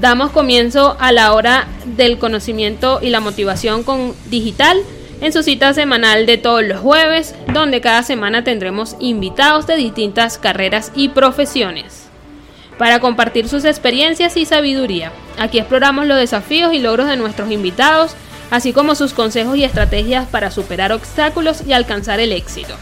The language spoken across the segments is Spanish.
Damos comienzo a la hora del conocimiento y la motivación con digital en su cita semanal de todos los jueves, donde cada semana tendremos invitados de distintas carreras y profesiones para compartir sus experiencias y sabiduría. Aquí exploramos los desafíos y logros de nuestros invitados, así como sus consejos y estrategias para superar obstáculos y alcanzar el éxito.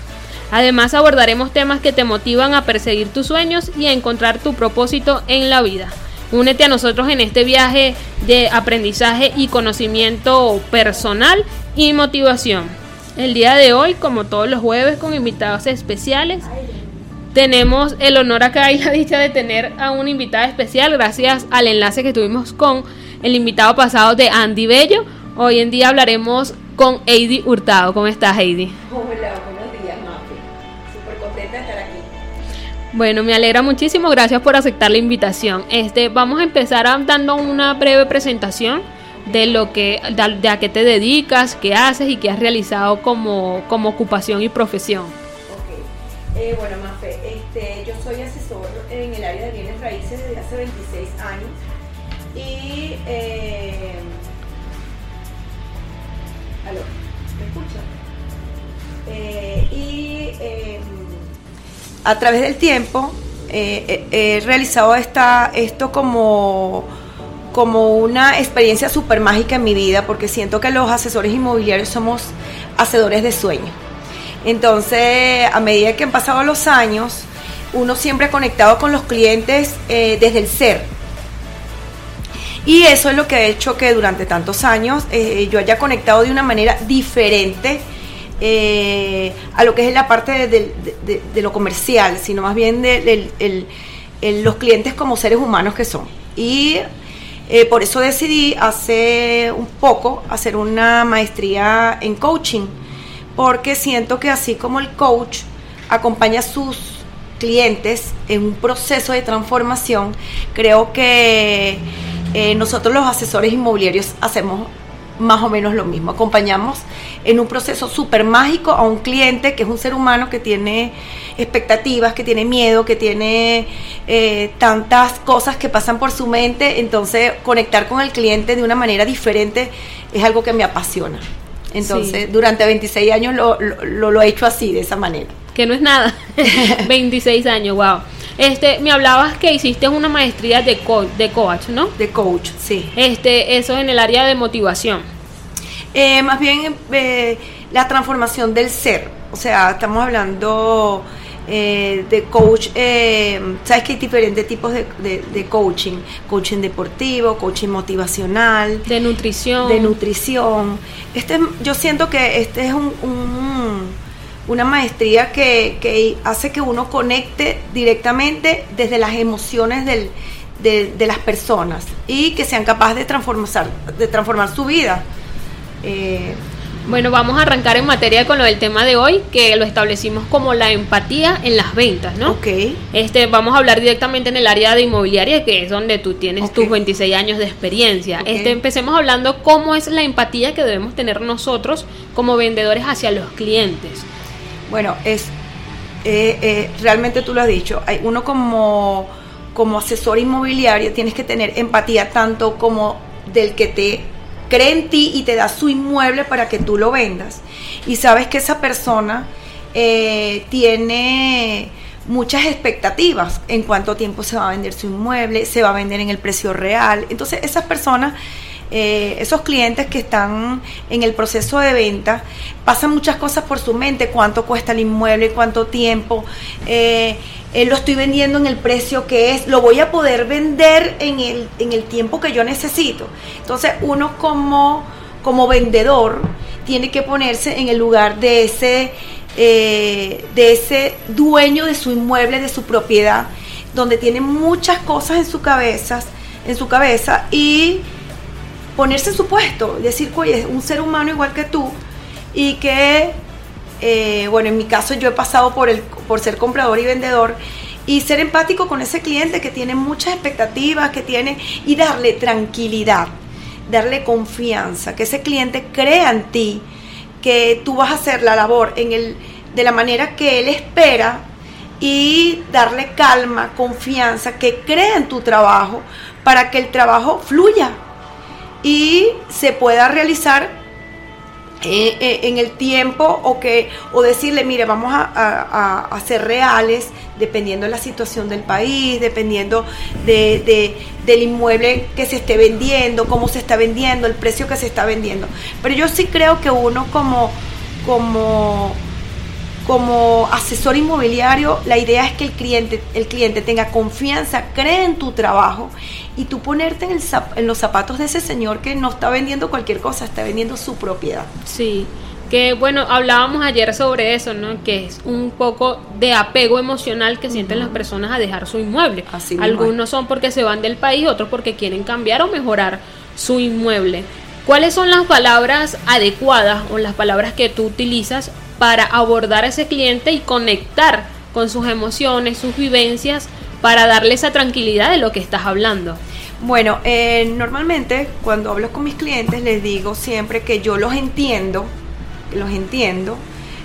Además abordaremos temas que te motivan a perseguir tus sueños y a encontrar tu propósito en la vida. Únete a nosotros en este viaje de aprendizaje y conocimiento personal y motivación. El día de hoy, como todos los jueves, con invitados especiales, tenemos el honor acá y la dicha de tener a una invitada especial gracias al enlace que tuvimos con el invitado pasado de Andy Bello. Hoy en día hablaremos con Heidi Hurtado. ¿Cómo estás, Heidi? Hola, Bueno, me alegra muchísimo. Gracias por aceptar la invitación. Este, vamos a empezar dando una breve presentación de lo que de a qué te dedicas, qué haces y qué has realizado como, como ocupación y profesión. Ok, eh, bueno Mafe, este, yo soy asesor en el área de bienes raíces desde hace 26 años y eh, ¿aló? ¿me escucha? Eh, y em, a través del tiempo eh, he realizado esta, esto como como una experiencia súper mágica en mi vida porque siento que los asesores inmobiliarios somos hacedores de sueños. Entonces, a medida que han pasado los años, uno siempre ha conectado con los clientes eh, desde el ser. Y eso es lo que ha hecho que durante tantos años eh, yo haya conectado de una manera diferente eh, a lo que es la parte de, lo comercial, sino más bien de, los clientes como seres humanos que son. Y eh, por eso decidí hace un poco hacer una maestría en coaching, porque siento que así como el coach acompaña a sus clientes en un proceso de transformación, creo que eh, nosotros los asesores inmobiliarios hacemos más o menos lo mismo. Acompañamos en un proceso súper mágico a un cliente que es un ser humano que tiene expectativas, que tiene miedo, que tiene eh, tantas cosas que pasan por su mente. Entonces, conectar con el cliente de una manera diferente es algo que me apasiona. Entonces, durante 26 años lo, lo, he hecho así, de esa manera. Que no es nada. 26 años, wow. Este, me hablabas que hiciste una maestría de, de coach, ¿no? De coach, sí. Este, eso en el área de motivación. Eh, más bien eh, la transformación del ser. O sea, estamos hablando eh, de coach, sabes que hay diferentes tipos de, coaching, coaching deportivo, coaching motivacional, de nutrición, de nutrición. Este, yo siento que este es un una maestría que, hace que uno conecte directamente desde las emociones de, las personas y que sean capaces de transformar, de transformar su vida. Eh, Bueno, vamos a arrancar en materia con lo del tema de hoy, que lo establecimos como la empatía en las ventas, ¿no? Ok. Este, vamos a hablar directamente en el área de inmobiliaria, que es donde tú tienes tus 26 años de experiencia. Este, empecemos hablando cómo es la empatía que debemos tener nosotros como vendedores hacia los clientes. Bueno, es eh, eh, realmente tú lo has dicho. Hay uno como, como asesor inmobiliario tienes que tener empatía tanto como del que te cree en ti y te da su inmueble para que tú lo vendas. Y sabes que esa persona eh, tiene muchas expectativas en cuánto tiempo se va a vender su inmueble, se va a vender en el precio real. Entonces esas personas eh, esos clientes que están en el proceso de venta, pasan muchas cosas por su mente, cuánto cuesta el inmueble, cuánto tiempo, eh, eh, lo estoy vendiendo en el precio que es, lo voy a poder vender en el, en el tiempo que yo necesito. Entonces uno como, como vendedor tiene que ponerse en el lugar de ese, de ese dueño de su inmueble, de su propiedad, donde tiene muchas cosas en su cabeza, en su cabeza y ponerse en su puesto, decir, oye, es un ser humano igual que tú y que, eh, bueno, en mi caso yo he pasado por, el, por ser comprador y vendedor y ser empático con ese cliente que tiene muchas expectativas, que tiene, y darle tranquilidad, darle confianza, que ese cliente crea en ti, que tú vas a hacer la labor en el, de la manera que él espera y darle calma, confianza, que crea en tu trabajo para que el trabajo fluya y se pueda realizar eh, eh, en el tiempo o que o decirle mire vamos a, a- ser reales dependiendo de la situación del país dependiendo de, de- del inmueble que se esté vendiendo cómo se está vendiendo el precio que se está vendiendo pero yo sí creo que uno como como como asesor inmobiliario, la idea es que el cliente, el cliente tenga confianza, cree en tu trabajo y tú ponerte en, el zap- en los zapatos de ese señor que no está vendiendo cualquier cosa, está vendiendo su propiedad. Sí, que bueno, hablábamos ayer sobre eso, ¿no? Que es un poco de apego emocional que sienten las personas a dejar su inmueble. Así Algunos son porque se van del país, otros porque quieren cambiar o mejorar su inmueble. ¿Cuáles son las palabras adecuadas o las palabras que tú utilizas para abordar a ese cliente y conectar con sus emociones, sus vivencias, para darle esa tranquilidad de lo que estás hablando? Bueno, eh, normalmente cuando hablo con mis clientes les digo siempre que yo los entiendo, los entiendo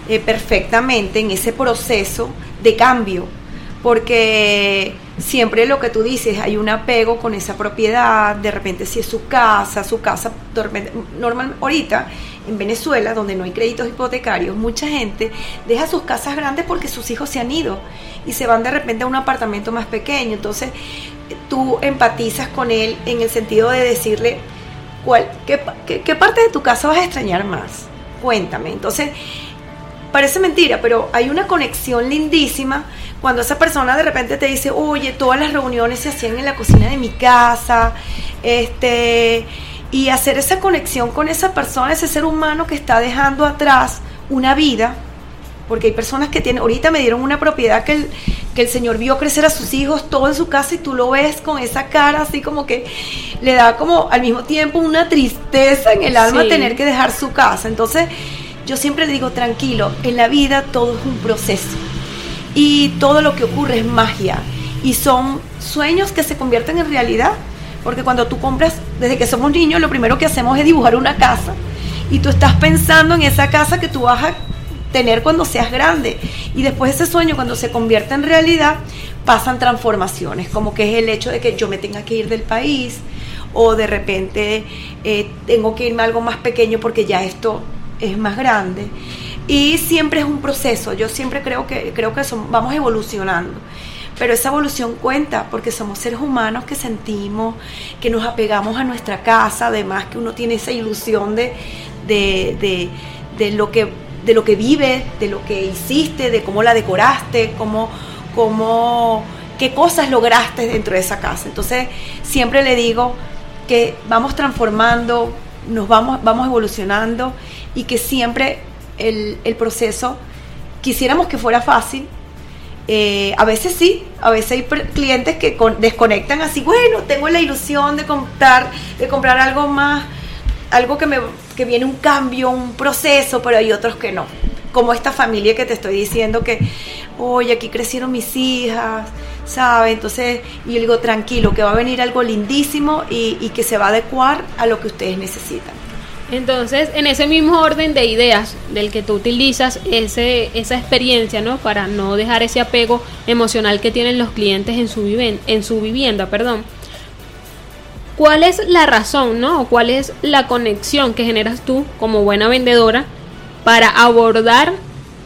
eh, perfectamente en ese proceso de cambio, porque siempre lo que tú dices, hay un apego con esa propiedad, de repente si es su casa, su casa, normal, ahorita en Venezuela, donde no hay créditos hipotecarios, mucha gente deja sus casas grandes porque sus hijos se han ido y se van de repente a un apartamento más pequeño, entonces tú empatizas con él en el sentido de decirle, ¿cuál, qué, qué parte de tu casa vas a extrañar más? Cuéntame. Entonces, parece mentira, pero hay una conexión lindísima cuando esa persona de repente te dice, oye, todas las reuniones se hacían en la cocina de mi casa, este, y hacer esa conexión con esa persona, ese ser humano que está dejando atrás una vida, porque hay personas que tienen, ahorita me dieron una propiedad que el, que el señor vio crecer a sus hijos todo en su casa y tú lo ves con esa cara así como que le da como al mismo tiempo una tristeza en el alma Sí. tener que dejar su casa. Entonces yo siempre digo, tranquilo, en la vida todo es un proceso y todo lo que ocurre es magia y son sueños que se convierten en realidad. Porque cuando tú compras, desde que somos niños, lo primero que hacemos es dibujar una casa. Y tú estás pensando en esa casa que tú vas a tener cuando seas grande. Y después ese sueño, cuando se convierte en realidad, pasan transformaciones, como que es el hecho de que yo me tenga que ir del país o de repente eh, tengo que irme a algo más pequeño porque ya esto es más grande. Y siempre es un proceso, yo siempre creo que, creo que son- vamos evolucionando. Pero esa evolución cuenta porque somos seres humanos que sentimos, que nos apegamos a nuestra casa, además que uno tiene esa ilusión de, de, de- lo, que, de lo que vive, de lo que hiciste, de cómo la decoraste, cómo, cómo, qué cosas lograste dentro de esa casa. Entonces siempre le digo que vamos transformando, nos vamos, vamos evolucionando y que siempre el, el proceso quisiéramos que fuera fácil, eh, a veces sí, a veces hay clientes que con- desconectan así, bueno, tengo la ilusión de comprar, de comprar algo más, algo que me que viene un cambio, un proceso, pero hay otros que no. Como esta familia que te estoy diciendo que, oye, aquí crecieron mis hijas, ¿sabes? Entonces, y yo digo, tranquilo, que va a venir algo lindísimo y, y que se va a adecuar a lo que ustedes necesitan. Entonces, en ese mismo orden de ideas del que tú utilizas ese, esa experiencia, ¿no? Para no dejar ese apego emocional que tienen los clientes en su, viven, en su vivienda, perdón. ¿Cuál es la razón, ¿no? O cuál es la conexión que generas tú como buena vendedora para abordar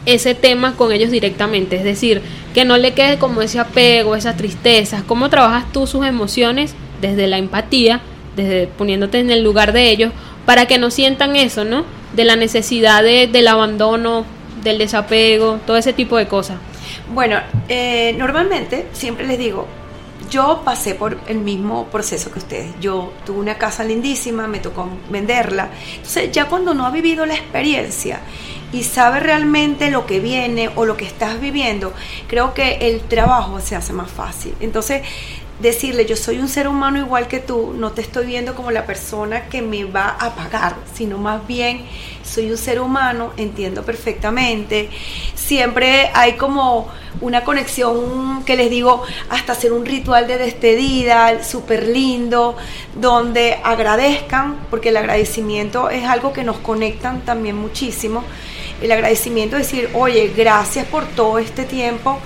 ese tema con ellos directamente? Es decir, que no le quede como ese apego, esa tristeza. ¿Cómo trabajas tú sus emociones desde la empatía, desde poniéndote en el lugar de ellos? Para que no sientan eso, ¿no? De la necesidad de, del abandono, del desapego, todo ese tipo de cosas. Bueno, eh, normalmente siempre les digo, yo pasé por el mismo proceso que ustedes. Yo tuve una casa lindísima, me tocó venderla. Entonces, ya cuando no ha vivido la experiencia y sabe realmente lo que viene o lo que estás viviendo, creo que el trabajo se hace más fácil. Entonces, decirle yo soy un ser humano igual que tú, no te estoy viendo como la persona que me va a pagar, sino más bien soy un ser humano, entiendo perfectamente. Siempre hay como una conexión que les digo, hasta hacer un ritual de despedida, súper lindo, donde agradezcan, porque el agradecimiento es algo que nos conectan también muchísimo. El agradecimiento es decir, oye, gracias por todo este tiempo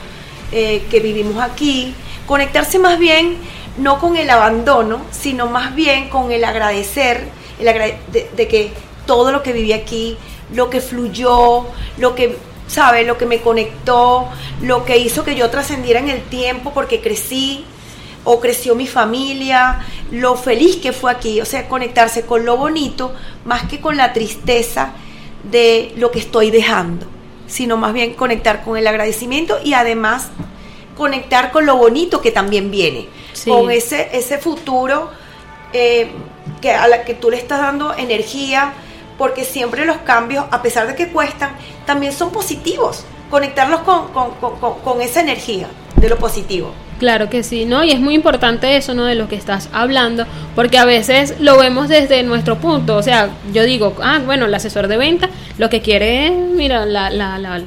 eh, que vivimos aquí conectarse más bien no con el abandono, sino más bien con el agradecer, el de, que todo lo que viví aquí, lo que fluyó, lo que, ¿sabe? Lo que me conectó, lo que hizo que yo trascendiera en el tiempo porque crecí o creció mi familia, lo feliz que fue aquí, o sea, conectarse con lo bonito más que con la tristeza de lo que estoy dejando, sino más bien conectar con el agradecimiento y además conectar con lo bonito que también viene, con ese, ese futuro eh, que a la que tú le estás dando energía, porque siempre los cambios, a pesar de que cuestan, también son positivos. Conectarlos con, con esa energía de lo positivo. Claro que sí, ¿no? Y es muy importante eso, ¿no? De lo que estás hablando, porque a veces lo vemos desde nuestro punto. O sea, yo digo, ah, bueno, el asesor de venta lo que quiere es, mira, la, la, la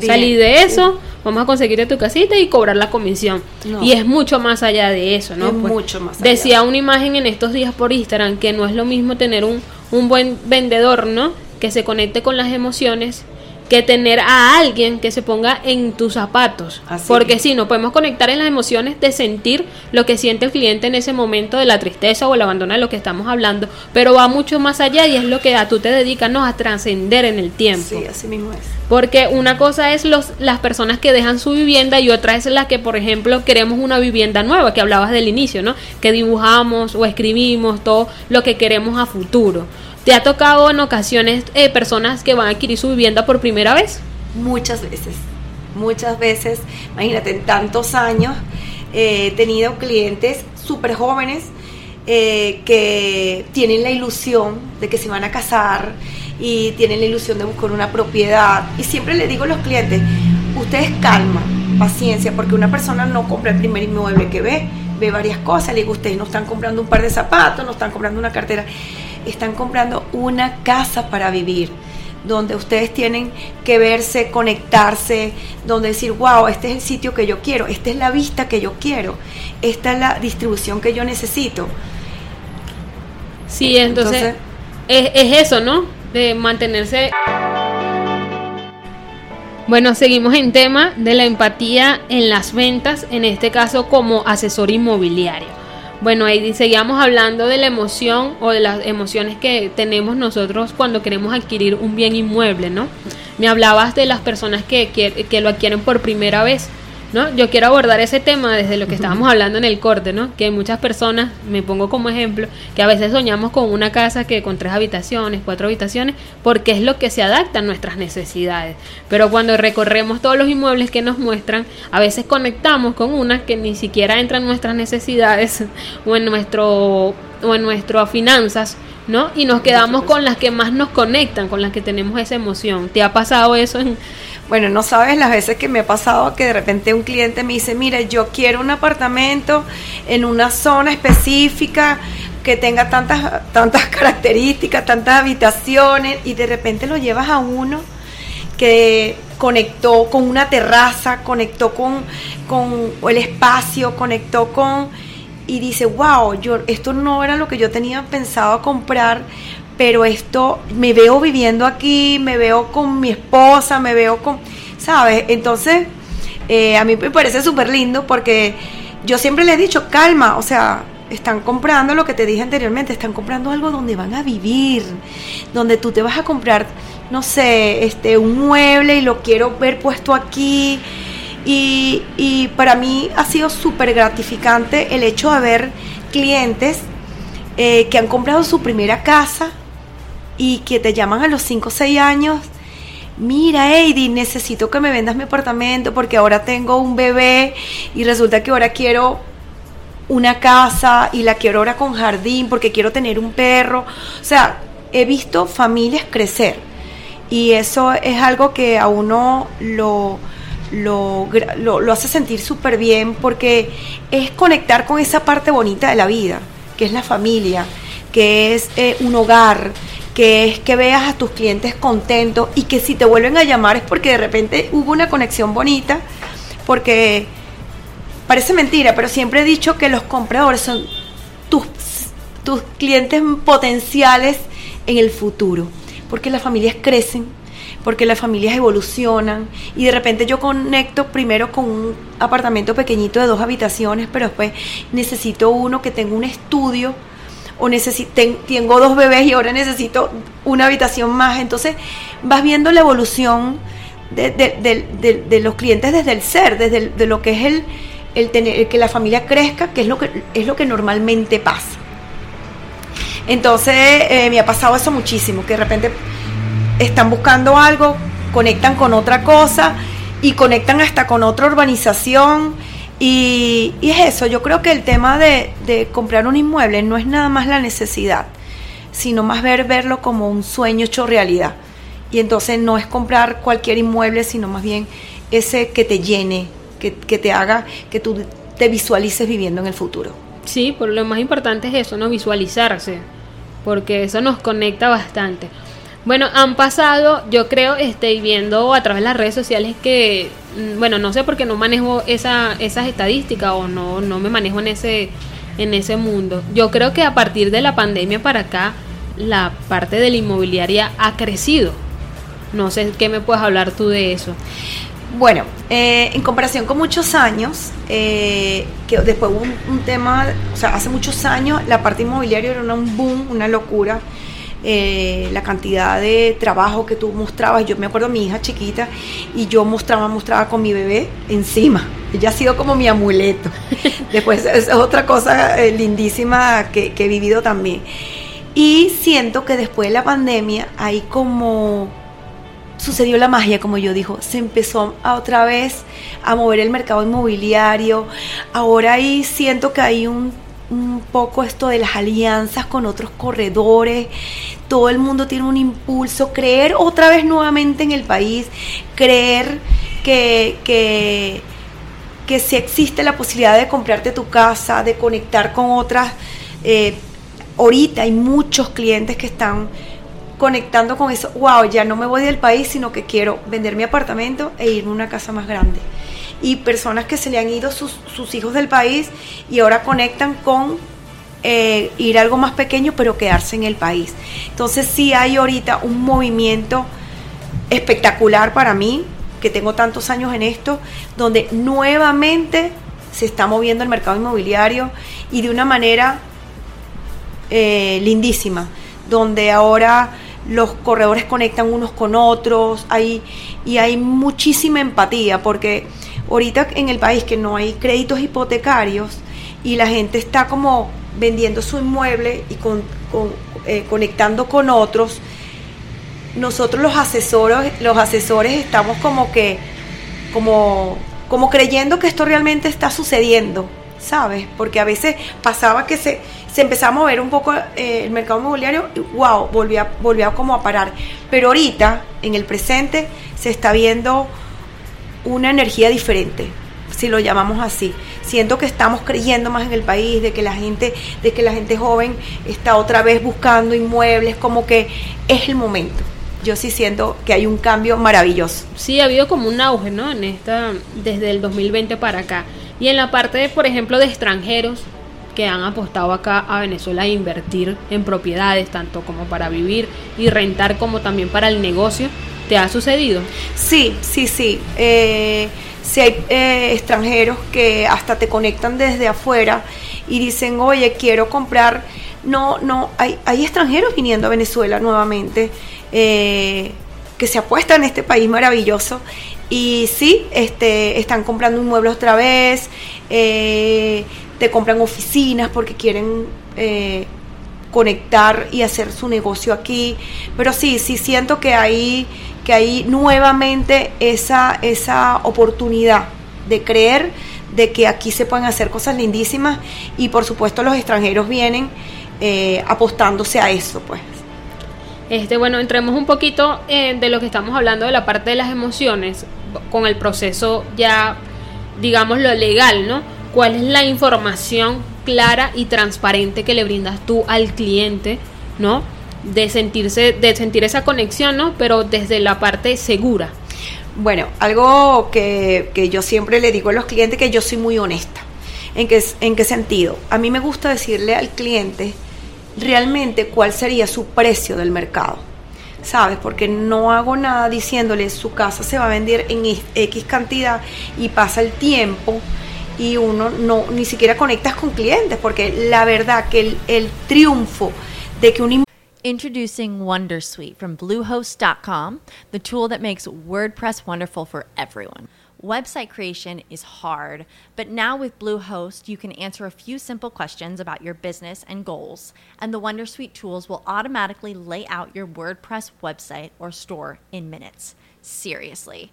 salir de eso, vamos a conseguirte tu casita y cobrar la comisión. Y es mucho más allá de eso, ¿no? Pues mucho más Decía una imagen en estos días por Instagram que no es lo mismo tener un, un buen vendedor, ¿no? Que se conecte con las emociones que tener a alguien que se ponga en tus zapatos. Porque si no podemos conectar en las emociones de sentir lo que siente el cliente en ese momento de la tristeza o el abandono de lo que estamos hablando, pero va mucho más allá y es lo que a tú te dedicas ¿no? a trascender en el tiempo. Sí, así mismo es. Porque una cosa es los, las personas que dejan su vivienda y otra es la que, por ejemplo, queremos una vivienda nueva, que hablabas del inicio, ¿no? Que dibujamos o escribimos todo lo que queremos a futuro. ¿Te ha tocado en ocasiones eh, personas que van a adquirir su vivienda por primera vez? Muchas veces, muchas veces. Imagínate, en tantos años eh, he tenido clientes súper jóvenes eh, que tienen la ilusión de que se van a casar y tienen la ilusión de buscar una propiedad. Y siempre le digo a los clientes, ustedes calma, paciencia, porque una persona no compra el primer inmueble que ve, ve varias cosas. Le digo, ustedes no están comprando un par de zapatos, no están comprando una cartera están comprando una casa para vivir, donde ustedes tienen que verse, conectarse, donde decir, wow, este es el sitio que yo quiero, esta es la vista que yo quiero, esta es la distribución que yo necesito. Sí, entonces, es, es eso, ¿no? De mantenerse... Bueno, seguimos en tema de la empatía en las ventas, en este caso como asesor inmobiliario. Bueno, ahí seguíamos hablando de la emoción o de las emociones que tenemos nosotros cuando queremos adquirir un bien inmueble, ¿no? Me hablabas de las personas que, que lo adquieren por primera vez. ¿No? Yo quiero abordar ese tema desde lo que estábamos hablando en el corte, ¿no? Que muchas personas, me pongo como ejemplo, que a veces soñamos con una casa que con tres habitaciones, cuatro habitaciones, porque es lo que se adapta a nuestras necesidades. Pero cuando recorremos todos los inmuebles que nos muestran, a veces conectamos con una que ni siquiera entra en nuestras necesidades o en nuestro o en nuestras finanzas, ¿no? Y nos quedamos con las que más nos conectan, con las que tenemos esa emoción. ¿Te ha pasado eso en bueno, no sabes las veces que me ha pasado que de repente un cliente me dice, mira, yo quiero un apartamento en una zona específica que tenga tantas, tantas características, tantas habitaciones, y de repente lo llevas a uno que conectó con una terraza, conectó con, con el espacio, conectó con... Y dice, wow, yo, esto no era lo que yo tenía pensado comprar, pero esto me veo viviendo aquí, me veo con mi esposa, me veo con, ¿sabes? Entonces, eh, a mí me parece súper lindo porque yo siempre le he dicho, calma, o sea, están comprando lo que te dije anteriormente, están comprando algo donde van a vivir, donde tú te vas a comprar, no sé, este, un mueble y lo quiero ver puesto aquí. Y, para mí ha sido súper gratificante el hecho de ver clientes eh, que han comprado su primera casa y que te llaman a los 5 o 6 años mira, Heidi, necesito que me vendas mi apartamento porque ahora tengo un bebé y resulta que ahora quiero una casa y la quiero ahora con jardín porque quiero tener un perro. O sea, he visto familias crecer y eso es algo que a uno lo, lo, lo, hace sentir súper bien porque es conectar con esa parte bonita de la vida, que es la familia, que es eh, un hogar, que es que veas a tus clientes contentos y que si te vuelven a llamar es porque de repente hubo una conexión bonita, porque parece mentira, pero siempre he dicho que los compradores son tus, tus clientes potenciales en el futuro, porque las familias crecen, porque las familias evolucionan y de repente yo conecto primero con un apartamento pequeñito de dos habitaciones, pero después necesito uno que tenga un estudio o tengo dos bebés y ahora necesito una habitación más. Entonces vas viendo la evolución de, los clientes desde el ser, desde de lo que es el, el tener que la familia crezca, que es lo que es lo que normalmente pasa. Entonces eh, me ha pasado eso muchísimo, que de repente están buscando algo, conectan con otra cosa y conectan hasta con otra urbanización y, es eso, yo creo que el tema de, comprar un inmueble no es nada más la necesidad, sino más ver verlo como un sueño hecho realidad. Y entonces no es comprar cualquier inmueble, sino más bien ese que te llene, que, que te haga que tú te visualices viviendo en el futuro. Sí, por lo más importante es eso, no visualizarse, porque eso nos conecta bastante. Bueno, han pasado, yo creo, estoy viendo a través de las redes sociales que, mm, bueno, no sé por qué no manejo esa, esas estadísticas o no, no me manejo en ese, en ese mundo. Yo creo que a partir de la pandemia para acá, la parte de la inmobiliaria ha crecido. No sé qué me puedes hablar tú de eso. Bueno, eh, en comparación con muchos años, eh, que después hubo un, un, tema, o sea, hace muchos años la parte inmobiliaria era un boom, una locura eh, la cantidad de trabajo que tú mostrabas. Yo me acuerdo mi hija chiquita y yo mostraba, mostraba con mi bebé encima. Ella ha sido como mi amuleto. Después es otra cosa eh, lindísima que, he vivido también. Y siento que después de la pandemia hay como sucedió la magia, como yo dijo, se empezó a otra vez a mover el mercado inmobiliario. Ahora ahí siento que hay un un poco esto de las alianzas con otros corredores, todo el mundo tiene un impulso, creer otra vez nuevamente en el país, creer que, que, que si existe la posibilidad de comprarte tu casa, de conectar con otras, eh, ahorita hay muchos clientes que están conectando con eso, wow, ya no me voy del país, sino que quiero vender mi apartamento e irme a una casa más grande y personas que se le han ido sus, hijos del país y ahora conectan con eh, ir a algo más pequeño pero quedarse en el país. Entonces sí hay ahorita un movimiento espectacular para mí, que tengo tantos años en esto, donde nuevamente se está moviendo el mercado inmobiliario y de una manera eh, lindísima, donde ahora los corredores conectan unos con otros, hay, y hay muchísima empatía, porque ahorita en el país que no hay créditos hipotecarios y la gente está como vendiendo su inmueble y con, eh, conectando con otros, nosotros los asesores, los asesores estamos como que, como, como creyendo que esto realmente está sucediendo, ¿sabes? Porque a veces pasaba que se, se empezaba a mover un poco eh, el mercado inmobiliario y wow, volvía, volvía como a parar. Pero ahorita, en el presente, se está viendo una energía diferente. si lo llamamos así. Siento que estamos creyendo más en el país, de que la gente, de que la gente joven está otra vez buscando inmuebles, como que es el momento. Yo sí siento que hay un cambio maravilloso. Sí, ha habido como un auge, ¿no? En esta, desde el 2020 para acá. Y en la parte, por ejemplo, de extranjeros que han apostado acá a Venezuela a invertir en propiedades, tanto como para vivir y rentar, como también para el negocio, ¿te ha sucedido? Sí, sí, sí. Eh, si hay eh, extranjeros que hasta te conectan desde afuera y dicen, oye, quiero comprar. No, no, hay, hay extranjeros viniendo a Venezuela nuevamente eh, que se apuestan en este país maravilloso. Y sí, este, están comprando inmuebles otra vez, te compran oficinas porque quieren conectar y hacer su negocio aquí. Pero sí, sí siento que hay que hay nuevamente esa, esa oportunidad de creer de que aquí se pueden hacer cosas lindísimas y por supuesto los extranjeros vienen eh, apostándose a eso pues. Este, bueno, entremos un poquito eh, de lo que estamos hablando de la parte de las emociones con el proceso ya, digamos, lo legal, ¿no? ¿Cuál es la información clara y transparente que le brindas tú al cliente, ¿no? de sentirse, de sentir esa conexión, ¿no? Pero desde la parte segura. Bueno, algo que, yo siempre le digo a los clientes que yo soy muy honesta. ¿En qué, ¿En qué sentido? A mí me gusta decirle al cliente realmente cuál sería su precio del mercado. ¿Sabes? Porque no hago nada diciéndole su casa se va a vender en X cantidad y pasa el tiempo y uno no ni siquiera conectas con clientes porque la verdad que el, el triunfo de que un Introducing Wondersuite from Bluehost.com, the tool that makes WordPress wonderful for everyone. Website creation is hard, but now with Bluehost, you can answer a few simple questions about your business and goals, and the Wondersuite tools will automatically lay out your WordPress website or store in minutes. Seriously.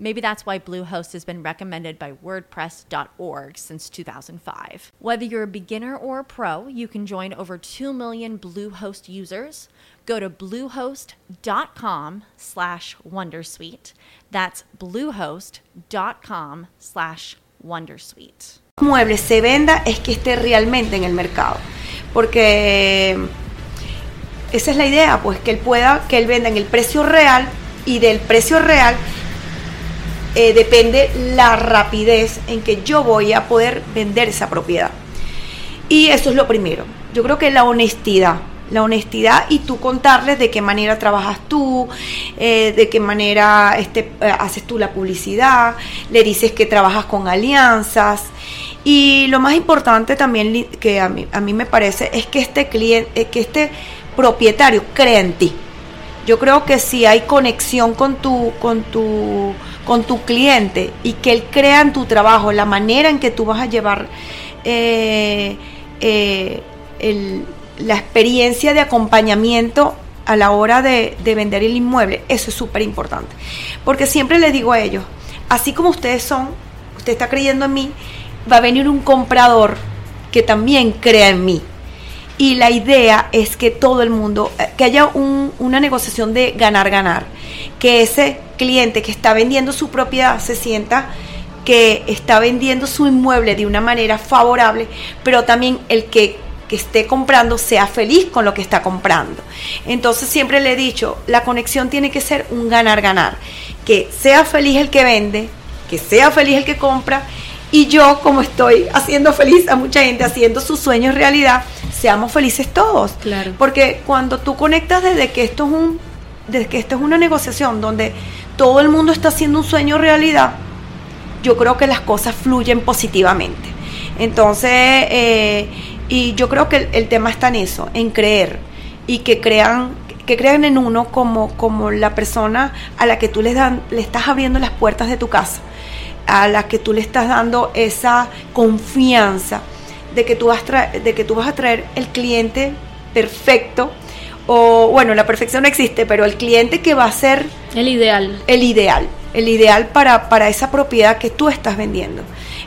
Maybe that's why Bluehost has been recommended by WordPress.org since 2005. Whether you're a beginner or a pro, you can join over 2 million Bluehost users. Go to bluehost.com slash wondersuite. That's bluehost.com slash wondersuite. Mueble se venda es que esté realmente en el mercado. Porque esa es la idea, pues que él pueda, que él venda en el precio real y del precio real Eh, depende la rapidez en que yo voy a poder vender esa propiedad. Y eso es lo primero. Yo creo que la honestidad, la honestidad y tú contarles de qué manera trabajas tú, eh, de qué manera este, eh, haces tú la publicidad, le dices que trabajas con alianzas. Y lo más importante también que a mí, a mí me parece es que este cliente, que este propietario crea en ti. Yo creo que si hay conexión con tu, con tu con tu cliente y que él crea en tu trabajo la manera en que tú vas a llevar eh, eh, la experiencia de acompañamiento a la hora de, de vender el inmueble, eso es súper importante. Porque siempre les digo a ellos, así como ustedes son, usted está creyendo en mí, va a venir un comprador que también crea en mí. Y la idea es que todo el mundo, eh, que haya una negociación de ganar-ganar, que ese cliente que está vendiendo su propiedad se sienta que está vendiendo su inmueble de una manera favorable, pero también el que, que, esté comprando sea feliz con lo que está comprando. Entonces siempre le he dicho, la conexión tiene que ser un ganar-ganar, que sea feliz el que vende, que sea feliz el que compra, y yo como estoy haciendo feliz a mucha gente, haciendo sus sueños realidad, seamos felices todos. Claro. Porque cuando tú conectas desde que esto es un, desde que esto es una negociación donde todo el mundo está haciendo un sueño realidad, yo creo que las cosas fluyen positivamente. Entonces, eh, y yo creo que el, tema está en eso, en creer y que crean que crean en uno como, como la persona a la que tú les dan, le estás abriendo las puertas de tu casa, a la que tú le estás dando esa confianza de que tú vas, de que tú vas a traer el cliente perfecto o bueno, la perfección no existe, pero el cliente que va a ser el ideal. El ideal, el ideal para, para esa propiedad que tú estás vendiendo.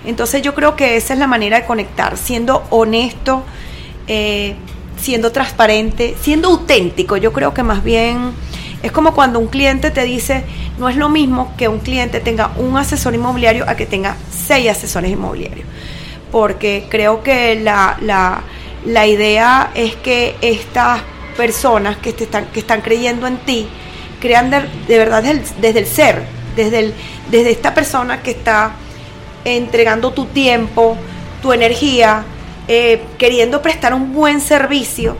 Entonces yo creo que esa es la manera de conectar, siendo honesto, eh, siendo transparente, siendo auténtico. Yo creo que más bien es como cuando un cliente te dice, no es lo mismo que un cliente tenga un asesor inmobiliario a que tenga seis asesores inmobiliarios. Porque creo que la, la, la idea es que estas personas que, te están, que están creyendo en ti, crean de, verdad desde el, ser, desde, el, desde esta persona que está entregando tu tiempo, tu energía, eh, queriendo prestar un buen servicio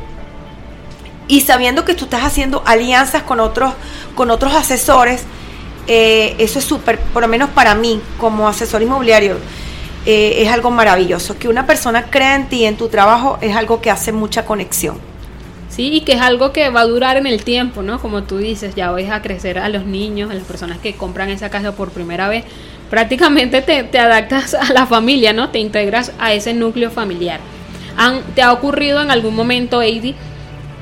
y sabiendo que tú estás haciendo alianzas con otros, con otros asesores, eh, eso es súper, por lo menos para mí como asesor inmobiliario, eh, es algo maravilloso. Que una persona crea en ti, en tu trabajo, es algo que hace mucha conexión. Sí, y que es algo que va a durar en el tiempo, ¿no? Como tú dices, ya vais a crecer a los niños, a las personas que compran esa casa por primera vez. Prácticamente te, te adaptas a la familia, ¿no? Te integras a ese núcleo familiar. ¿Te ha ocurrido en algún momento, Eddie,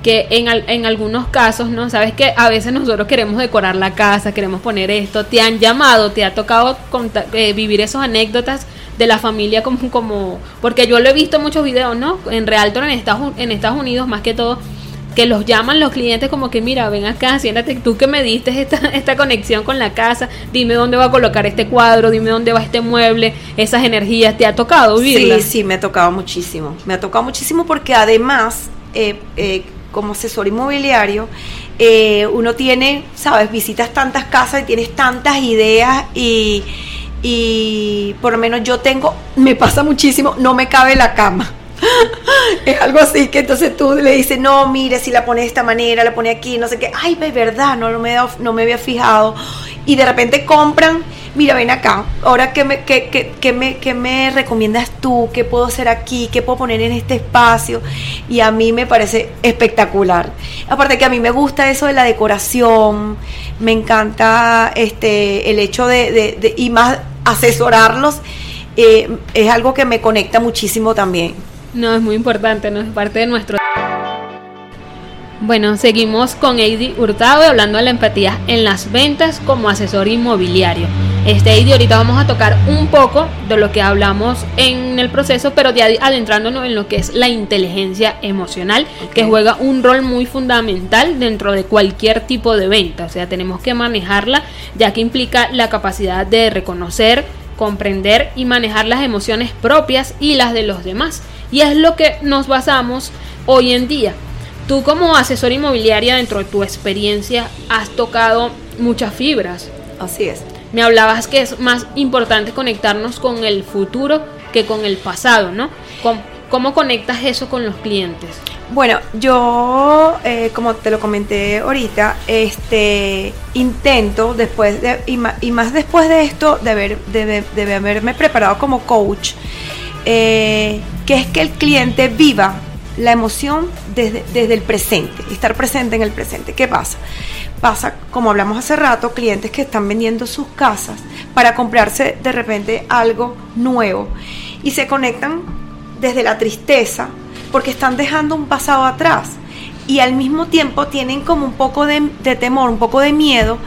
que en, en, algunos casos, ¿no? Sabes que a veces nosotros queremos decorar la casa, queremos poner esto, te han llamado, te ha tocado eh, vivir esas anécdotas de la familia como, como, porque yo lo he visto en muchos videos, ¿no? En Realtor en Estados, en Estados Unidos más que todo, que los llaman los clientes como que mira, ven acá, siéntate, tú que me diste esta, esta conexión con la casa, dime dónde va a colocar este cuadro, dime dónde va este mueble, esas energías, ¿te ha tocado vivirlas? Sí, sí, me ha tocado muchísimo, me ha tocado muchísimo porque además eh, eh, como asesor inmobiliario, eh, uno tiene, sabes, visitas tantas casas y tienes tantas ideas y, y por lo menos yo tengo, me pasa muchísimo, no me cabe la cama. es algo así que entonces tú le dices, no, mire, si la pone de esta manera, la pone aquí, no sé qué, ay, de verdad, no, no, me, no me había fijado. Y de repente compran mira, ven acá, ahora ¿qué me, qué, me, qué me recomiendas tú? ¿Qué puedo hacer aquí? ¿Qué puedo poner en este espacio? Y a mí me parece espectacular. Aparte que a mí me gusta eso de la decoración, me encanta este el hecho de, y más asesorarlos, eh, es algo que me conecta muchísimo también. No, es muy importante, no es parte de nuestro... Bueno, seguimos con Eddie Hurtado hablando de la empatía en las ventas como asesor inmobiliario. Este Eddie, ahorita vamos a tocar un poco de lo que hablamos en el proceso, pero ya adentrándonos en lo que es la inteligencia emocional, que juega un rol muy fundamental dentro de cualquier tipo de venta. O sea, tenemos que manejarla, ya que implica la capacidad de reconocer, comprender y manejar las emociones propias y las de los demás. Y es lo que nos basamos hoy en día Tú como asesor inmobiliaria dentro de tu experiencia has tocado muchas fibras. Así es. Me hablabas que es más importante conectarnos con el futuro que con el pasado, ¿no? ¿Cómo, conectas eso con los clientes? Bueno, yo, eh, como te lo comenté ahorita, este, intento después de, y, más, después de esto, de, haber, de, haberme preparado como coach, eh, que es que el cliente viva la emoción desde, desde el presente, estar presente en el presente. ¿Qué pasa? Pasa, como hablamos hace rato, clientes que están vendiendo sus casas para comprarse de repente algo nuevo y se conectan desde la tristeza porque están dejando un pasado atrás y al mismo tiempo tienen como un poco de, de, temor, un poco de miedo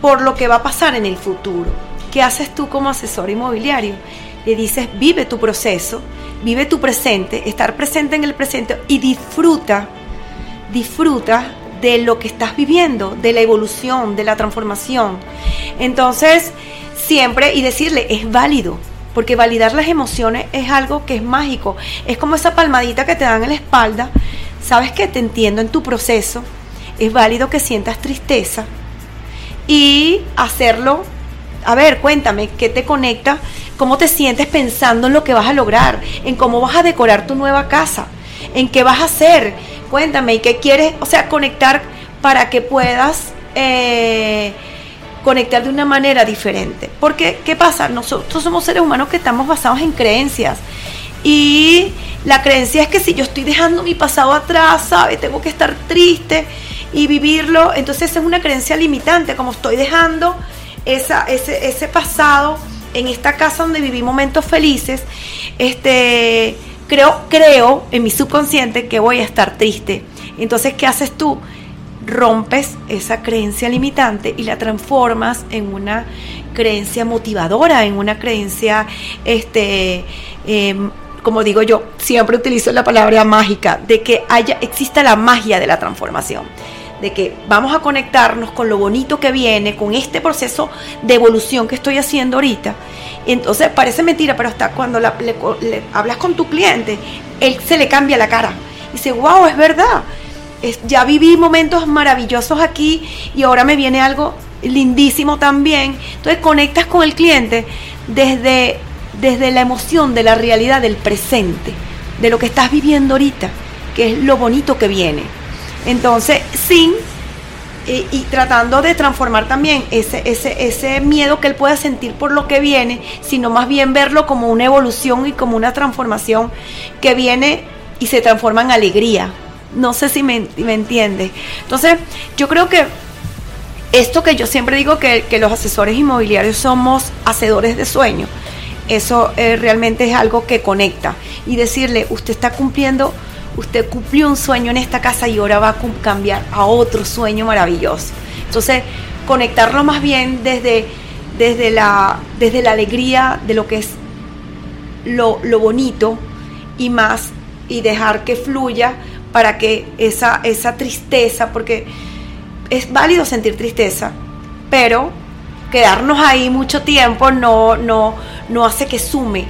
por lo que va a pasar en el futuro. ¿Qué haces tú como asesor inmobiliario? Le dices, vive tu proceso, vive tu presente, estar presente en el presente y disfruta, disfruta de lo que estás viviendo, de la evolución, de la transformación. Entonces, siempre y decirle, es válido, porque validar las emociones es algo que es mágico. Es como esa palmadita que te dan en la espalda. Sabes que te entiendo en tu proceso. Es válido que sientas tristeza y hacerlo. A ver, cuéntame, ¿qué te conecta cómo te sientes pensando en lo que vas a lograr, en cómo vas a decorar tu nueva casa, en qué vas a hacer. Cuéntame, ¿y qué quieres? O sea, conectar para que puedas eh, conectar de una manera diferente. Porque, ¿qué pasa? Nosotros somos seres humanos que estamos basados en creencias. Y la creencia es que si yo estoy dejando mi pasado atrás, ¿sabes? Tengo que estar triste y vivirlo. Entonces es una creencia limitante, como estoy dejando esa, ese, ese pasado en esta casa donde viví momentos felices, este, creo, creo en mi subconsciente que voy a estar triste. Entonces, ¿qué haces tú? Rompes esa creencia limitante y la transformas en una creencia motivadora, en una creencia, este, em, como digo yo, siempre utilizo la palabra mágica, de que haya, exista la magia de la transformación de que vamos a conectarnos con lo bonito que viene, con este proceso de evolución que estoy haciendo ahorita. Entonces parece mentira, pero hasta cuando le, hablas con tu cliente, él se le cambia la cara. Y dice, wow, es verdad. ya viví momentos maravillosos aquí y ahora me viene algo lindísimo también. Entonces conectas con el cliente desde, desde la emoción de la realidad del presente, de lo que estás viviendo ahorita, que es lo bonito que viene. Entonces, sin y, tratando de transformar también ese, ese, ese miedo que él pueda sentir por lo que viene, sino más bien verlo como una evolución y como una transformación que viene y se transforma en alegría. No sé si me, me entiende. Entonces, yo creo que esto que yo siempre digo que, los asesores inmobiliarios somos hacedores de sueños, eso eh, realmente es algo que conecta. Y decirle, usted está cumpliendo usted cumplió un sueño en esta casa y ahora va a cambiar a otro sueño maravilloso. Entonces, conectarlo más bien desde, desde, la, desde la alegría de lo que es lo, bonito y más, y dejar que fluya para que esa, esa tristeza, porque es válido sentir tristeza, pero quedarnos ahí mucho tiempo no, no, no hace que sume.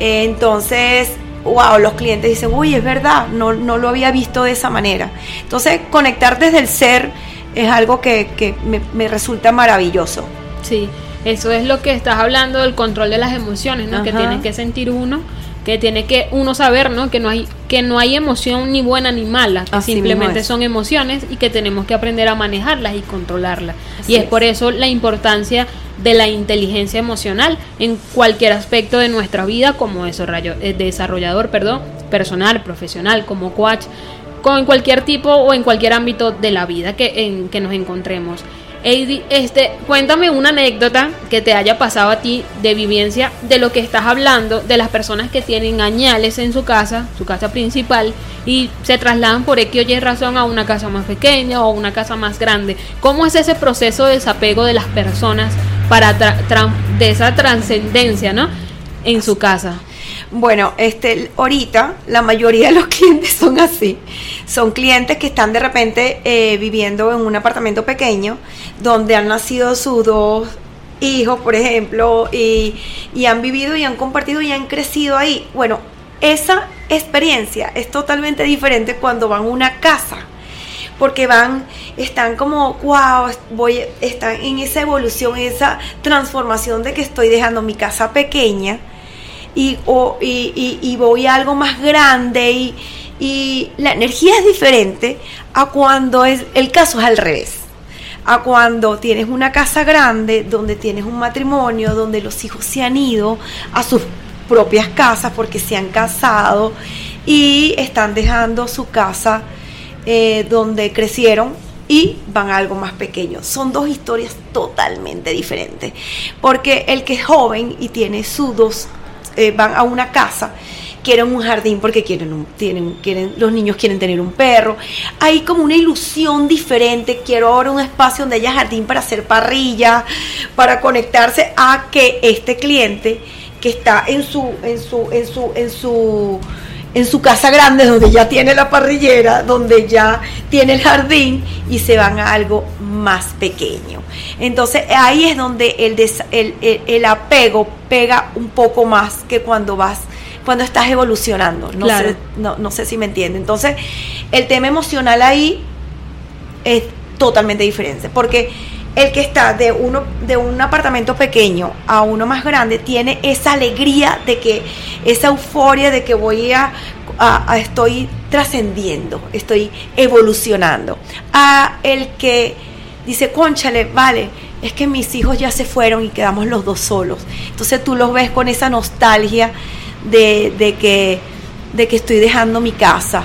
Entonces, wow, los clientes dicen, uy, es verdad, no, no lo había visto de esa manera. Entonces, conectar desde el ser es algo que, me, resulta maravilloso. Sí, eso es lo que estás hablando del control de las emociones, ¿no? Que tiene que sentir uno, que tiene que uno saber, ¿no? Que no hay que no hay emoción ni buena ni mala, que simplemente son emociones y que tenemos que aprender a manejarlas y controlarlas. y es, por eso la importancia de la inteligencia emocional en cualquier aspecto de nuestra vida como eh, desarrollador perdón, personal, profesional, como coach, con cualquier tipo o en cualquier ámbito de la vida que, en que nos encontremos. Eddie, este, cuéntame una anécdota que te haya pasado a ti de vivencia de lo que estás hablando, de las personas que tienen añales en su casa, su casa principal, y se trasladan por X o Y razón a una casa más pequeña o una casa más grande. ¿Cómo es ese proceso de desapego de las personas para de esa trascendencia, ¿no? En su casa. Bueno, este, ahorita la mayoría de los clientes son así. Son clientes que están de repente eh, viviendo en un apartamento pequeño donde han nacido sus dos hijos, por ejemplo, y, y han vivido y han compartido y han crecido ahí. Bueno, esa experiencia es totalmente diferente cuando van a una casa porque van, están como, wow, voy, están en esa evolución, esa transformación de que estoy dejando mi casa pequeña y, y, voy a algo más grande y, y la energía es diferente a cuando es, el caso es al revés a cuando tienes una casa grande, donde tienes un matrimonio, donde los hijos se han ido a sus propias casas porque se han casado y están dejando su casa eh, donde crecieron y van a algo más pequeño. Son dos historias totalmente diferentes. Porque el que es joven y tiene sus dos, eh, van a una casa, quieren un jardín porque quieren, un, tienen, quieren, los niños quieren tener un perro. Hay como una ilusión diferente. Quiero ahora un espacio donde haya jardín para hacer parrilla, para conectarse a que este cliente que está en su, en su, en su, en su en su casa grande donde ya tiene la parrillera, donde ya tiene el jardín y se van a algo más pequeño. Entonces ahí es donde el, el, apego pega un poco más que cuando vas cuando estás evolucionando. No, sé, no, no sé si me entiende. Entonces, el tema emocional ahí es totalmente diferente. Porque el que está de uno de un apartamento pequeño a uno más grande tiene esa alegría de que esa euforia de que voy a, estoy trascendiendo, estoy evolucionando. A el que dice, "Conchale, vale, es que mis hijos ya se fueron y quedamos los dos solos." Entonces tú los ves con esa nostalgia de, de que de que estoy dejando mi casa.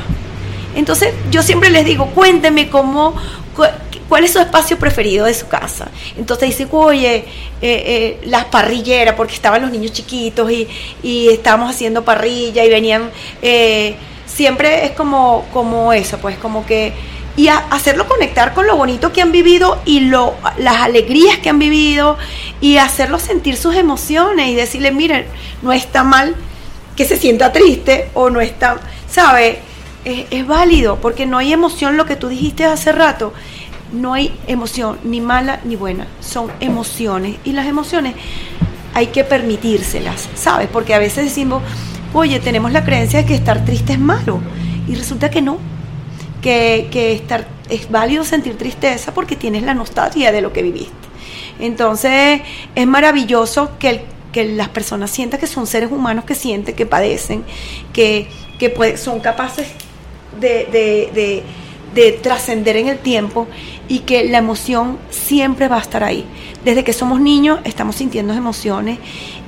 Entonces yo siempre les digo, cuénteme cómo ¿cuál es su espacio preferido de su casa? Entonces dice, oye, eh, eh, las parrilleras, porque estaban los niños chiquitos y, y estábamos haciendo parrilla y venían, eh, siempre es como, como eso, pues como que y hacerlo conectar con lo bonito que han vivido y lo, las alegrías que han vivido y hacerlo sentir sus emociones y decirle, miren, no está mal que se sienta triste o no está, ¿sabe? Es, es válido porque no hay emoción, lo que tú dijiste hace rato, no hay emoción ni mala ni buena, son emociones y las emociones hay que permitírselas, ¿sabes? Porque a veces decimos, oye, tenemos la creencia de que estar triste es malo y resulta que no, que, estar, es válido sentir tristeza porque tienes la nostalgia de lo que viviste. Entonces es maravilloso que, que las personas sientan que son seres humanos que sienten, que padecen, que, que son capaces de trascender en el tiempo y que la emoción siempre va a estar ahí. Desde que somos niños estamos sintiendo emociones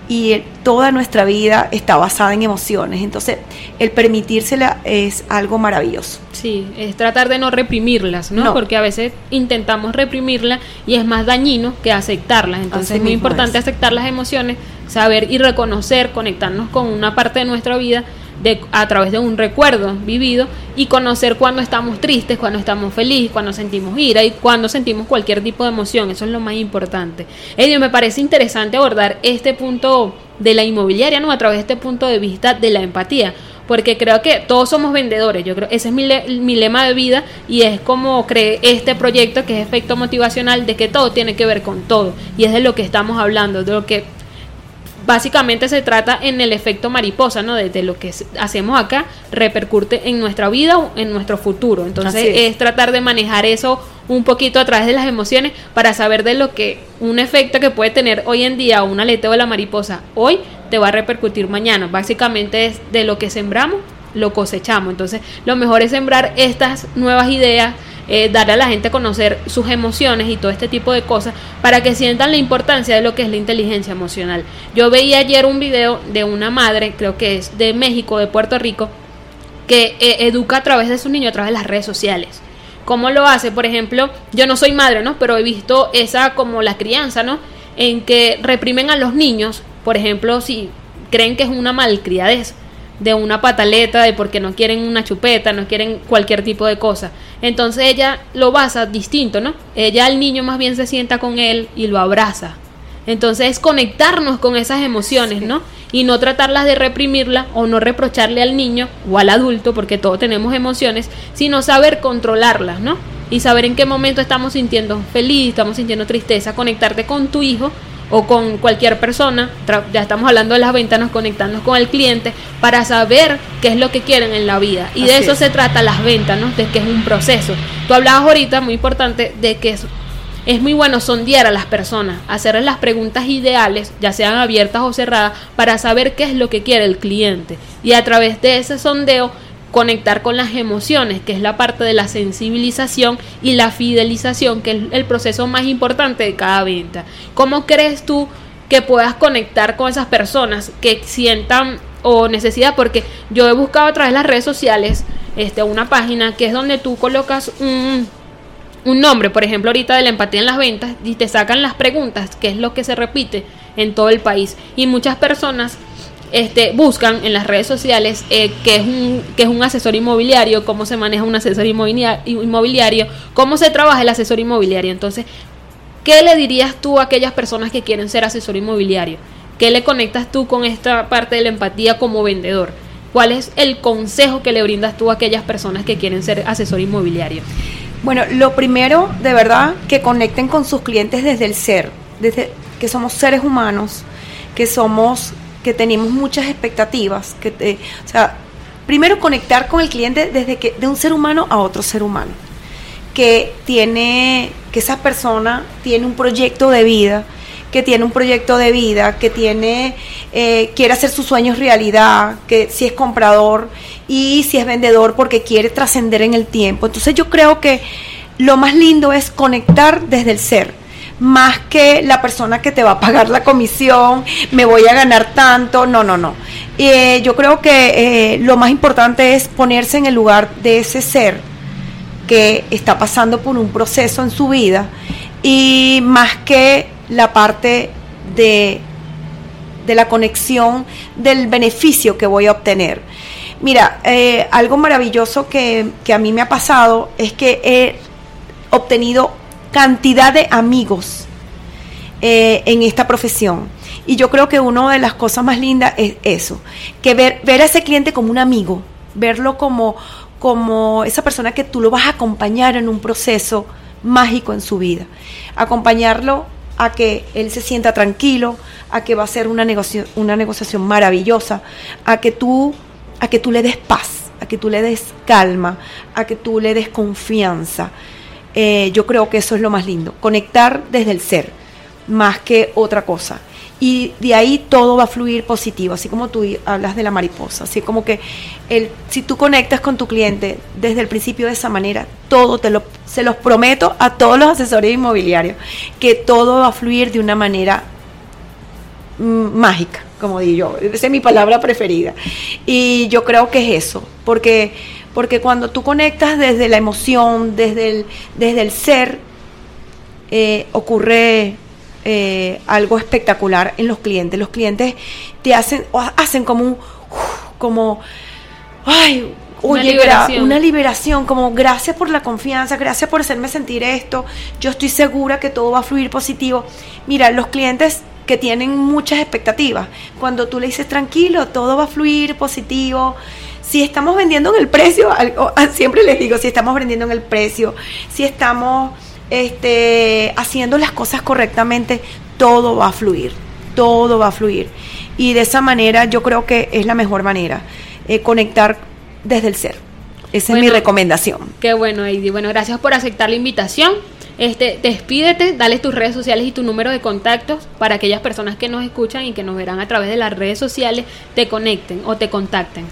y toda nuestra vida está basada en emociones. Entonces, el permitírsela es algo maravilloso. Sí, es tratar de no reprimirlas, ¿no? Porque a veces intentamos reprimirlas y es más dañino que aceptarlas. Entonces, es muy importante aceptar las emociones, saber y reconocer, conectarnos con una parte de nuestra vida a través de un recuerdo vivido y conocer cuando estamos tristes, cuando estamos felices, cuando sentimos ira y cuando sentimos cualquier tipo de emoción. Eso es lo más importante. Ello me parece interesante abordar este punto de la inmobiliaria, ¿no? A través de este punto de vista de la empatía. Porque creo que todos somos vendedores, yo creo, ese es mi, mi lema de vida y es como cree este proyecto que es efecto motivacional de que todo tiene que ver con todo y es de lo que estamos hablando, de lo que básicamente se trata en el efecto mariposa, ¿no? De, lo que hacemos acá repercute en nuestra vida o en nuestro futuro. Entonces es. tratar de manejar eso un poquito a través de las emociones para saber de lo que un efecto que puede tener hoy en día un aleteo de la mariposa hoy te va a repercutir mañana. Básicamente es de lo que sembramos, lo cosechamos. Entonces lo mejor es sembrar estas nuevas ideas eh, a la gente a conocer sus emociones y todo este tipo de cosas para que sientan la importancia de lo que es la inteligencia emocional. Yo veía ayer un video de una madre, creo que es de México, de Puerto Rico, que eh, educa a través de su niño, a través de las redes sociales. ¿Cómo lo hace? Por ejemplo, yo no soy madre, ¿no? Pero he visto esa como la crianza, ¿no? En que reprimen a los niños, por ejemplo, si creen que es una malcriadez de una pataleta, de porque no quieren una chupeta, no quieren cualquier tipo de cosa. Entonces ella lo basa distinto, ¿no? Ella al niño más bien se sienta con él y lo abraza. Entonces es conectarnos con esas emociones, ¿no? Y no tratarlas de reprimirla o no reprocharle al niño o al adulto, porque todos tenemos emociones, sino saber controlarlas, ¿no? Y saber en qué momento estamos sintiendo feliz, estamos sintiendo tristeza, conectarte con tu hijo o con cualquier persona, ya estamos hablando de las ventas, conectando con el cliente para saber qué es lo que quieren en la vida. Y de eso se trata las ventas, ¿no? De que es un proceso. Tú hablabas ahorita, muy importante, de que es, es muy bueno sondear a las personas, hacerles las preguntas ideales, ya sean abiertas o cerradas, para saber qué es lo que quiere el cliente. Y a través de ese sondeo conectar con las emociones, que es la parte de la sensibilización y la fidelización, que es el proceso más importante de cada venta. ¿Cómo crees tú que puedas conectar con esas personas que sientan o necesidad? Porque yo he buscado a través de las redes sociales este, una página que es donde tú colocas un, un nombre, por ejemplo, ahorita de la empatía en las ventas, y te sacan las preguntas, que es lo que se repite en todo el país. Y muchas personas este, buscan en las redes sociales eh, que, es un, que es un asesor inmobiliario, cómo se maneja un asesor inmobiliario, cómo se trabaja el asesor inmobiliario. Entonces, ¿qué le dirías tú a aquellas personas que quieren ser asesor inmobiliario? ¿Qué le conectas tú con esta parte de la empatía como vendedor? ¿Cuál es el consejo que le brindas tú a aquellas personas que quieren ser asesor inmobiliario? Bueno, lo primero, de verdad, que conecten con sus clientes desde el ser, desde que somos seres humanos, que somos que tenemos muchas expectativas, que o sea, primero conectar con el cliente desde que de un ser humano a otro ser humano, que tiene que esa persona tiene un proyecto de vida, que tiene un proyecto de vida, que tiene eh, quiere hacer sus sueños realidad, que si es comprador y si es vendedor porque quiere trascender en el tiempo. Entonces yo creo que lo más lindo es conectar desde el ser más que la persona que te va a pagar la comisión, me voy a ganar tanto, no, no, no. Eh, yo creo que eh, lo más importante es ponerse en el lugar de ese ser que está pasando por un proceso en su vida y más que la parte de, de la conexión del beneficio que voy a obtener. Mira, eh, algo maravilloso que, que a mí me ha pasado es que he obtenido cantidad de amigos eh, en esta profesión. Y yo creo que una de las cosas más lindas es eso, que ver, ver a ese cliente como un amigo, verlo como, como esa persona que tú lo vas a acompañar en un proceso mágico en su vida. Acompañarlo a que él se sienta tranquilo, a que va a ser una, una negociación maravillosa, a que, tú, a que tú le des paz, a que tú le des calma, a que tú le des confianza. Eh, yo creo que eso es lo más lindo, conectar desde el ser, más que otra cosa y de ahí todo va a fluir positivo, así como tú hablas de la mariposa, así como que el, si tú conectas con tu cliente desde el principio de esa manera, todo te lo, se los prometo a todos los asesores inmobiliarios, que todo va a fluir de una manera mm, mágica, como digo yo, esa es mi palabra preferida. Y yo creo que es eso, porque, porque cuando tú conectas desde la emoción, desde el, desde el ser, eh, ocurre eh, algo espectacular en los clientes. Los clientes te hacen, hacen como un, como, ay, una liberación. una liberación, como gracias por la confianza, gracias por hacerme sentir esto, yo estoy segura que todo va a fluir positivo. Mira, los clientes que tienen muchas expectativas, cuando tú le dices tranquilo, todo va a fluir positivo, si estamos vendiendo en el precio, siempre les digo, si estamos vendiendo en el precio, si estamos este, haciendo las cosas correctamente, todo va a fluir, todo va a fluir. Y de esa manera yo creo que es la mejor manera, eh, conectar desde el ser. Esa es mi recomendación. Qué bueno, Heidi. Bueno, gracias por aceptar la invitación. Este, despídete, dale tus redes sociales y tu número de contactos para aquellas personas que nos escuchan y que nos verán a través de las redes sociales, te conecten o te contacten.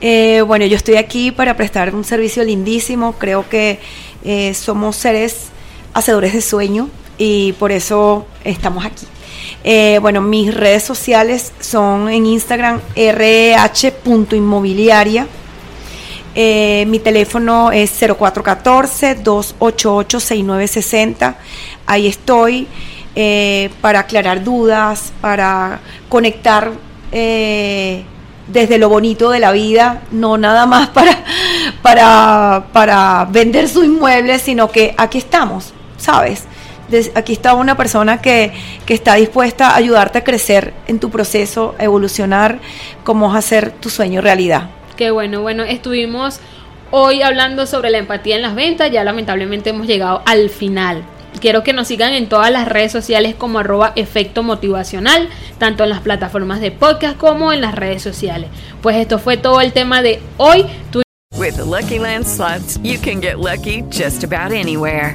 Eh, bueno, yo estoy aquí para prestar un servicio lindísimo. Creo que eh, somos seres hacedores de sueño y por eso estamos aquí. Eh, bueno, mis redes sociales son en Instagram rh.inmobiliaria. Eh, mi teléfono es 0414-288-6960. Ahí estoy eh, para aclarar dudas, para conectar desde lo bonito de la vida, no nada más para, para, para vender su inmueble, sino que aquí estamos ¿sabes? aquí está una persona que, que, está dispuesta a ayudarte a crecer en tu proceso, a evolucionar, cómo hacer tu sueño realidad. Qué bueno, bueno, estuvimos hoy hablando sobre la empatía en las ventas, ya lamentablemente hemos llegado al final. Quiero que nos sigan en todas las redes sociales como arroba efecto motivacional, tanto en las plataformas de podcast como en las redes sociales. Pues esto fue todo el tema de hoy. With Lucky Land you can get lucky just about anywhere.